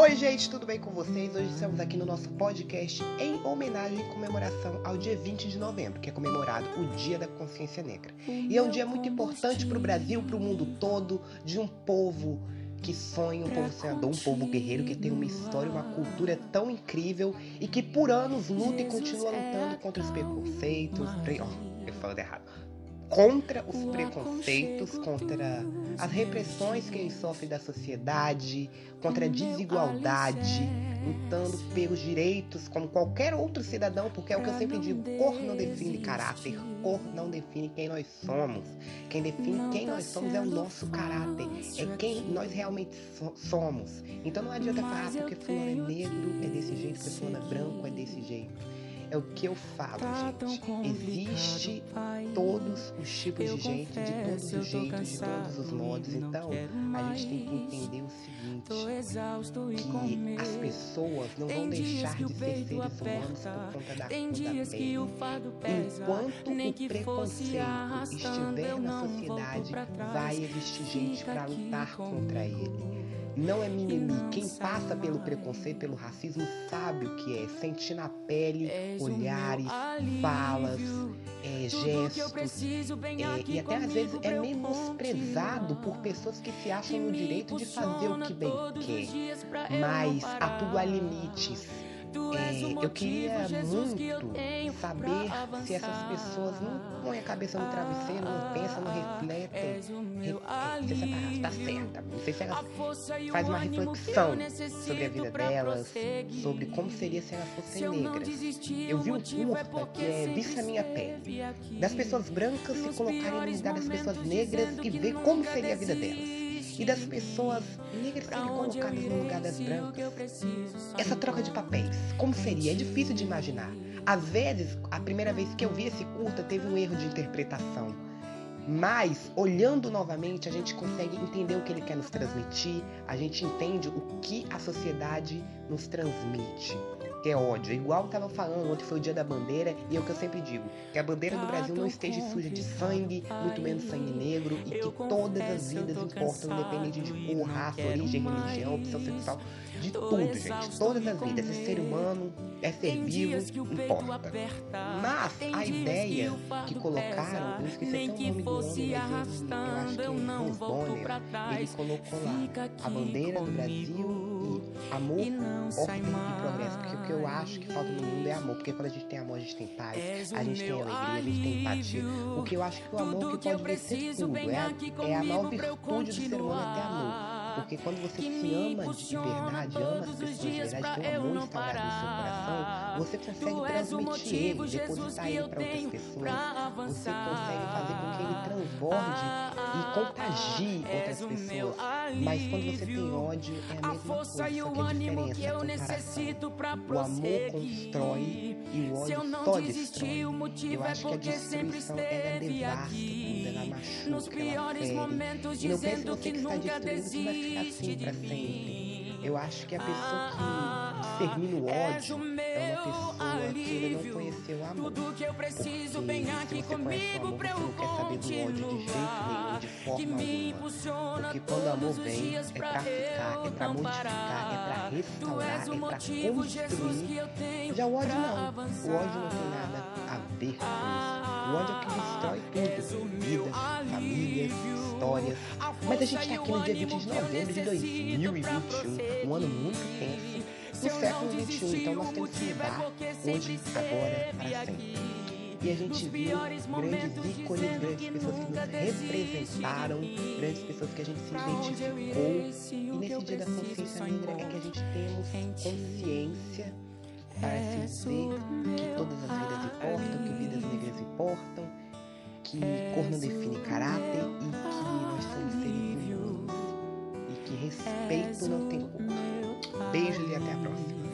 Oi, gente, tudo bem com vocês? Hoje estamos aqui no nosso podcast em homenagem e comemoração ao dia 20 de novembro, que é comemorado o Dia da Consciência Negra. E é um dia muito importante para o Brasil, para o mundo todo, de um povo que sonha, um povo sonhador, um povo guerreiro que tem uma história, uma cultura tão incrível e que por anos luta e continua lutando contra os preconceitos. Pre... Oh, eu falando errado contra os preconceitos, contra as repressões que eles sofrem da sociedade, contra a desigualdade, lutando pelos direitos como qualquer outro cidadão, porque é o que eu sempre digo, cor não define caráter, cor não define quem nós somos. Quem define quem nós somos é o nosso caráter, é quem nós realmente so somos. Então não adianta falar ah, porque fulano é negro, é desse jeito, porque fulano é branco, é desse jeito. É o que eu falo, gente. Existe todos os tipos de gente, de todos os jeitos, de todos os modos. Então, a gente tem que entender o seguinte: que as pessoas não vão deixar de ser seres humanos por conta da cor da pele. Enquanto o preconceito estiver na sociedade, vai existir gente para lutar contra ele. Não é mimimi. Quem passa pelo preconceito, pelo racismo, sabe o que é. Sentir na pele olhares, falas, é, gestos. É, e até às vezes é menosprezado por pessoas que se acham no direito de fazer o que bem quer. Mas a há limites. É, eu queria muito saber se essas pessoas não põem a cabeça no travesseiro, não pensam, não refletem. Re, se essa está certa. Não sei se elas fazem uma reflexão sobre a vida delas, sobre como seria se elas fossem negras. Eu vi um curta que é Vista Minha Pele, das pessoas brancas se colocarem no lugar das pessoas negras e ver como seria a vida delas e das pessoas negras serem colocadas no lugar das brancas. Essa troca de papéis, como seria? É difícil de imaginar. Às vezes, a primeira vez que eu vi esse curta, teve um erro de interpretação. Mas, olhando novamente, a gente consegue entender o que ele quer nos transmitir, a gente entende o que a sociedade nos transmite que é ódio. Igual eu tava falando, ontem foi o dia da bandeira, e é o que eu sempre digo: que a bandeira do Brasil não esteja suja de sangue, muito menos sangue negro, e que todas as vidas importam, independente de cor, raça, origem, religião, opção sexual, de tudo, gente. Todas as vidas. É ser humano, é ser vivo, importa. Mas a ideia que colocaram, eu esqueci até o nome do homem, mas eu, eu acho que é Hans Bonner, ele colocou lá a bandeira do Brasil amor, ordem e progresso. Porque o que eu acho que falta no mundo é amor. Porque quando a gente tem amor, a gente tem paz, a gente tem alegria, a gente tem empatia. O que eu acho que o amor que pode vencer tudo é a, é a maior virtude do ser humano é ter amor. Porque quando você se ama de verdade, ama as pessoas de tem um amor instaurado no seu coração, você consegue transmitir ele, depositar ele para outras pessoas. Você consegue fazer com que ele transborde e contagie outras pessoas. Mas quando você tem ódio, é a mesma coisa, só que a diferença é a comparação. O amor constrói e o ódio só destrói. Eu acho que a destruição, ela devasta tudo, ela machuca, ela fere. E não pense você que está destruindo que vai ficar assim para sempre. Eu acho que a pessoa que discermina o ódio é uma pessoa que ainda não conheceu o amor. Porque se você conhece o amor, você não quer saber do ódio de jeito nenhum, de forma alguma. Porque quando o amor vem, é pra ficar, é pra modificar, é pra restaurar, é pra construir. Já o ódio não. O ódio não tem nada a ver com isso. Ódio é que destrói tudo. Vidas, famílias, histórias. Mas a gente tá aqui no dia 20 de novembro de 2021. Um ano muito tenso. No século XXI. Então nós temos que mudar hoje, agora, para sempre. E a gente viu grandes ícones, grandes pessoas que nos representaram, grandes pessoas que a gente se identificou. E nesse dia da consciência negra é que a gente temos consciência para se dizer que todas as que cor não define caráter e que nós somos seres humanos e que respeito não tem cor. Beijos e até a próxima.